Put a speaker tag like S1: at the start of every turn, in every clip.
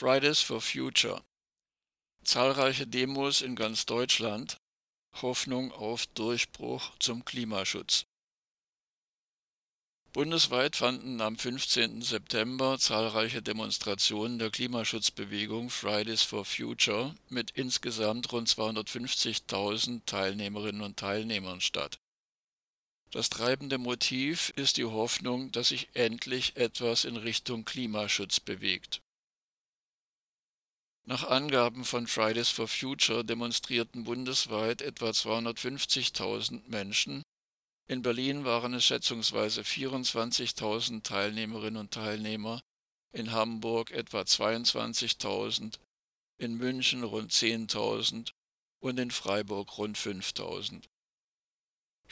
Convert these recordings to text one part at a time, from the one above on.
S1: Fridays for Future. Zahlreiche Demos in ganz Deutschland. Hoffnung auf Durchbruch zum Klimaschutz. Bundesweit fanden am 15. September zahlreiche Demonstrationen der Klimaschutzbewegung Fridays for Future mit insgesamt rund 250.000 Teilnehmerinnen und Teilnehmern statt. Das treibende Motiv ist die Hoffnung, dass sich endlich etwas in Richtung Klimaschutz bewegt. Nach Angaben von Fridays for Future demonstrierten bundesweit etwa 250.000 Menschen. In Berlin waren es schätzungsweise 24.000 Teilnehmerinnen und Teilnehmer, in Hamburg etwa 22.000, in München rund 10.000 und in Freiburg rund 5.000.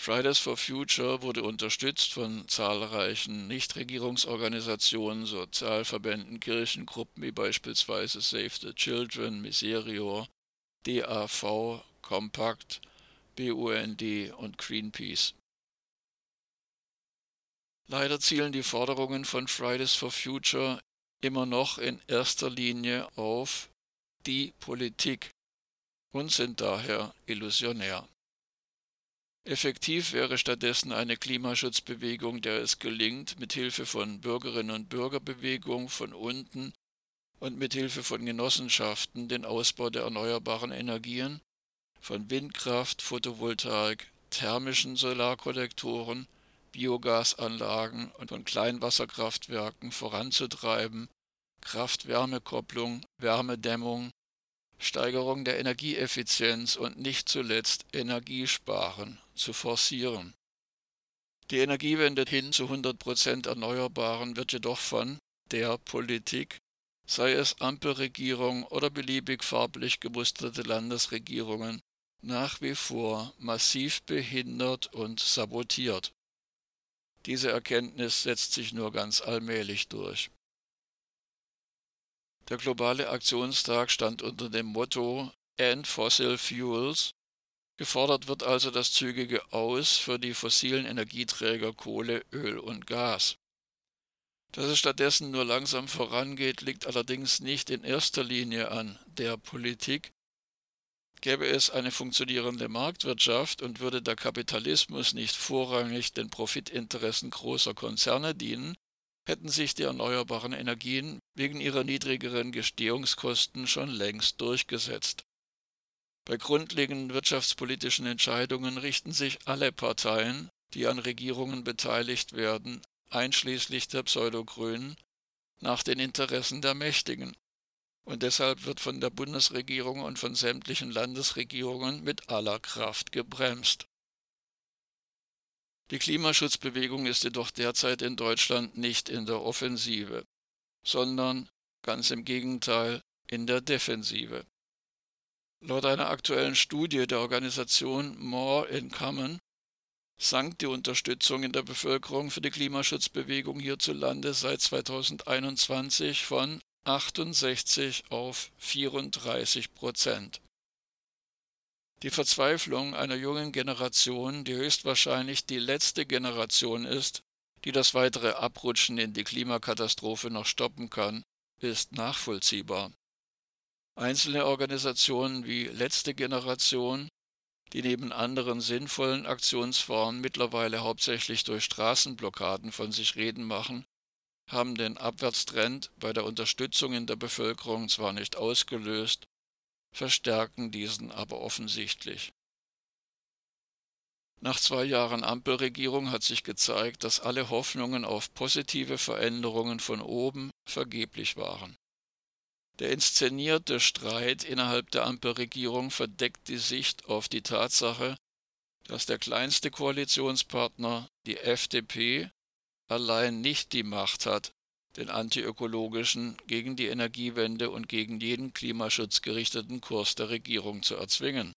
S1: Fridays for Future wurde unterstützt von zahlreichen Nichtregierungsorganisationen, Sozialverbänden, Kirchengruppen wie beispielsweise Save the Children, Miserior, DAV, Compact, BUND und Greenpeace. Leider zielen die Forderungen von Fridays for Future immer noch in erster Linie auf die Politik und sind daher illusionär. Effektiv wäre stattdessen eine Klimaschutzbewegung, der es gelingt, mit Hilfe von Bürgerinnen und Bürgerbewegungen von unten und mit Hilfe von Genossenschaften den Ausbau der erneuerbaren Energien, von Windkraft, Photovoltaik, thermischen Solarkollektoren, Biogasanlagen und von Kleinwasserkraftwerken voranzutreiben, Kraft-Wärme-Kopplung, Wärmedämmung, Steigerung der Energieeffizienz und nicht zuletzt Energiesparen zu forcieren. Die Energiewende hin zu 100% Erneuerbaren wird jedoch von der Politik, sei es Ampelregierung oder beliebig farblich gemusterte Landesregierungen, nach wie vor massiv behindert und sabotiert. Diese Erkenntnis setzt sich nur ganz allmählich durch. Der globale Aktionstag stand unter dem Motto End Fossil Fuels. Gefordert wird also das zügige Aus für die fossilen Energieträger Kohle, Öl und Gas. Dass es stattdessen nur langsam vorangeht, liegt allerdings nicht in erster Linie an der Politik. Gäbe es eine funktionierende Marktwirtschaft und würde der Kapitalismus nicht vorrangig den Profitinteressen großer Konzerne dienen, hätten sich die erneuerbaren Energien wegen ihrer niedrigeren Gestehungskosten schon längst durchgesetzt. Bei grundlegenden wirtschaftspolitischen Entscheidungen richten sich alle Parteien, die an Regierungen beteiligt werden, einschließlich der Pseudogrünen, nach den Interessen der Mächtigen. Und deshalb wird von der Bundesregierung und von sämtlichen Landesregierungen mit aller Kraft gebremst. Die Klimaschutzbewegung ist jedoch derzeit in Deutschland nicht in der Offensive, sondern ganz im Gegenteil in der Defensive. Laut einer aktuellen Studie der Organisation More in Common sank die Unterstützung in der Bevölkerung für die Klimaschutzbewegung hierzulande seit 2021 von 68 auf 34 Prozent. Die Verzweiflung einer jungen Generation, die höchstwahrscheinlich die letzte Generation ist, die das weitere Abrutschen in die Klimakatastrophe noch stoppen kann, ist nachvollziehbar. Einzelne Organisationen wie Letzte Generation, die neben anderen sinnvollen Aktionsformen mittlerweile hauptsächlich durch Straßenblockaden von sich reden machen, haben den Abwärtstrend bei der Unterstützung in der Bevölkerung zwar nicht ausgelöst, verstärken diesen aber offensichtlich. Nach zwei Jahren Ampelregierung hat sich gezeigt, dass alle Hoffnungen auf positive Veränderungen von oben vergeblich waren. Der inszenierte Streit innerhalb der Ampelregierung verdeckt die Sicht auf die Tatsache, dass der kleinste Koalitionspartner, die FDP, allein nicht die Macht hat, den antiökologischen, gegen die Energiewende und gegen jeden Klimaschutz gerichteten Kurs der Regierung zu erzwingen.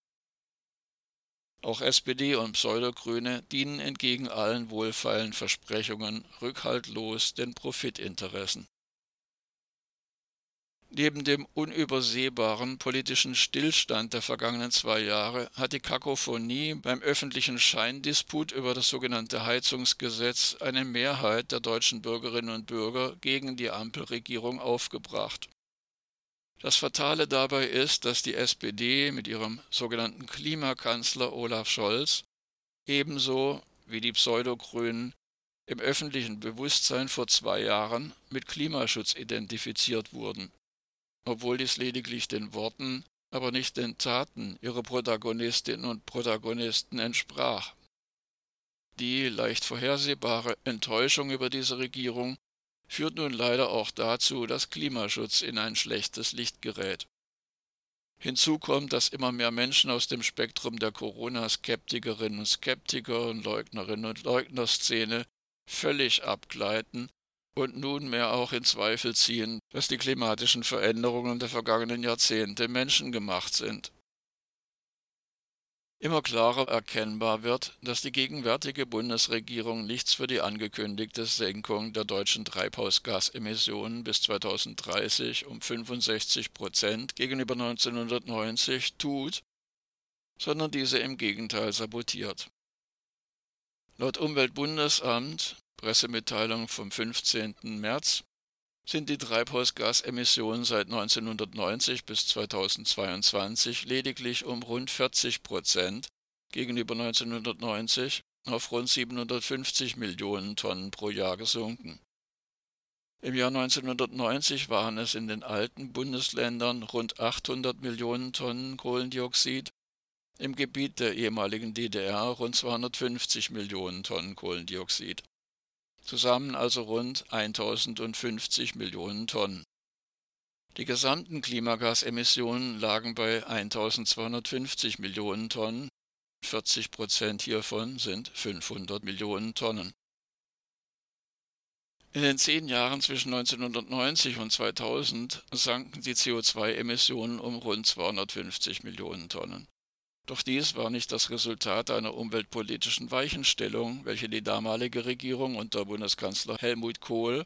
S1: Auch SPD und Pseudogrüne dienen entgegen allen wohlfeilen Versprechungen rückhaltlos den Profitinteressen. Neben dem unübersehbaren politischen Stillstand der vergangenen zwei Jahre hat die Kakophonie beim öffentlichen Scheindisput über das sogenannte Heizungsgesetz eine Mehrheit der deutschen Bürgerinnen und Bürger gegen die Ampelregierung aufgebracht. Das Fatale dabei ist, dass die SPD mit ihrem sogenannten Klimakanzler Olaf Scholz ebenso wie die Pseudogrünen im öffentlichen Bewusstsein vor zwei Jahren mit Klimaschutz identifiziert wurden, obwohl dies lediglich den Worten, aber nicht den Taten ihrer Protagonistinnen und Protagonisten entsprach. Die leicht vorhersehbare Enttäuschung über diese Regierung führt nun leider auch dazu, dass Klimaschutz in ein schlechtes Licht gerät. Hinzu kommt, dass immer mehr Menschen aus dem Spektrum der Corona-Skeptikerinnen und Skeptiker und Leugnerinnen und Leugnerszene völlig abgleiten und nunmehr auch in Zweifel ziehen, dass die klimatischen Veränderungen der vergangenen Jahrzehnte menschengemacht sind. Immer klarer erkennbar wird, dass die gegenwärtige Bundesregierung nichts für die angekündigte Senkung der deutschen Treibhausgasemissionen bis 2030 um 65 Prozent gegenüber 1990 tut, sondern diese im Gegenteil sabotiert. Laut Umweltbundesamt, Pressemitteilung vom 15. März, sind die Treibhausgasemissionen seit 1990 bis 2022 lediglich um rund 40 Prozent gegenüber 1990 auf rund 750 Millionen Tonnen pro Jahr gesunken. Im Jahr 1990 waren es in den alten Bundesländern rund 800 Millionen Tonnen Kohlendioxid, im Gebiet der ehemaligen DDR rund 250 Millionen Tonnen Kohlendioxid zusammen also rund 1050 Millionen Tonnen. Die gesamten Klimagasemissionen lagen bei 1250 Millionen Tonnen, 40 Prozent hiervon sind 500 Millionen Tonnen. In den zehn Jahren zwischen 1990 und 2000 sanken die CO2-Emissionen um rund 250 Millionen Tonnen. Doch dies war nicht das Resultat einer umweltpolitischen Weichenstellung, welche die damalige Regierung unter Bundeskanzler Helmut Kohl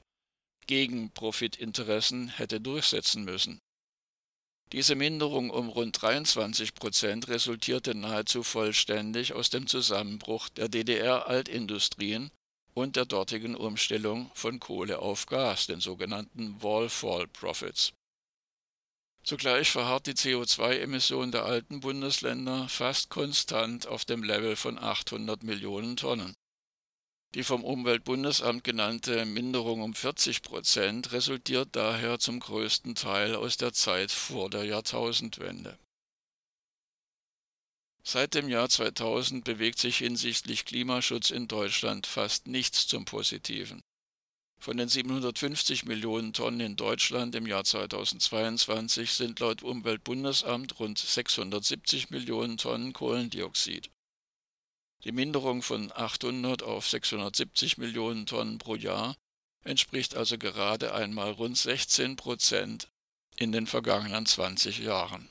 S1: gegen Profitinteressen hätte durchsetzen müssen. Diese Minderung um rund 23 Prozent resultierte nahezu vollständig aus dem Zusammenbruch der DDR-Altindustrien und der dortigen Umstellung von Kohle auf Gas, den sogenannten Wallfall Profits. Zugleich verharrt die CO2-Emission der alten Bundesländer fast konstant auf dem Level von 800 Millionen Tonnen. Die vom Umweltbundesamt genannte Minderung um 40 Prozent resultiert daher zum größten Teil aus der Zeit vor der Jahrtausendwende. Seit dem Jahr 2000 bewegt sich hinsichtlich Klimaschutz in Deutschland fast nichts zum Positiven. Von den 750 Millionen Tonnen in Deutschland im Jahr 2022 sind laut Umweltbundesamt rund 670 Millionen Tonnen Kohlendioxid. Die Minderung von 800 auf 670 Millionen Tonnen pro Jahr entspricht also gerade einmal rund 16 Prozent in den vergangenen 20 Jahren.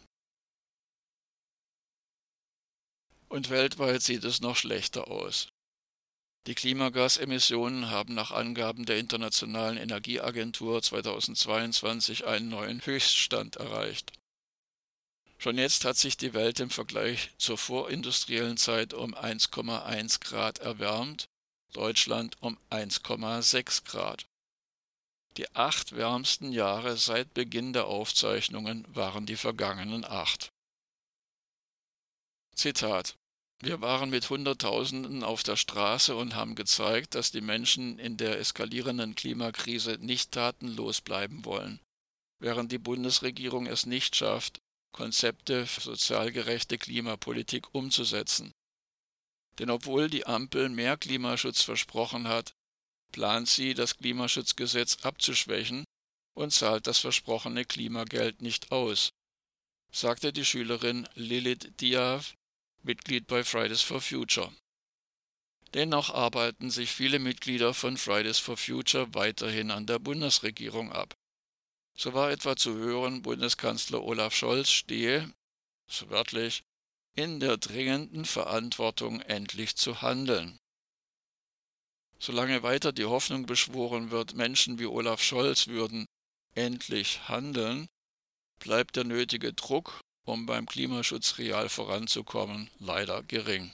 S1: Und weltweit sieht es noch schlechter aus. Die Klimagasemissionen haben nach Angaben der Internationalen Energieagentur 2022 einen neuen Höchststand erreicht. Schon jetzt hat sich die Welt im Vergleich zur vorindustriellen Zeit um 1,1 Grad erwärmt, Deutschland um 1,6 Grad. Die acht wärmsten Jahre seit Beginn der Aufzeichnungen waren die vergangenen acht. Zitat wir waren mit Hunderttausenden auf der Straße und haben gezeigt, dass die Menschen in der eskalierenden Klimakrise nicht tatenlos bleiben wollen, während die Bundesregierung es nicht schafft, Konzepte für sozial gerechte Klimapolitik umzusetzen. Denn obwohl die Ampel mehr Klimaschutz versprochen hat, plant sie, das Klimaschutzgesetz abzuschwächen und zahlt das versprochene Klimageld nicht aus, sagte die Schülerin Lilith Diav Mitglied bei Fridays for Future. Dennoch arbeiten sich viele Mitglieder von Fridays for Future weiterhin an der Bundesregierung ab. So war etwa zu hören, Bundeskanzler Olaf Scholz stehe, so wörtlich, in der dringenden Verantwortung endlich zu handeln. Solange weiter die Hoffnung beschworen wird, Menschen wie Olaf Scholz würden endlich handeln, bleibt der nötige Druck um beim Klimaschutz real voranzukommen, leider gering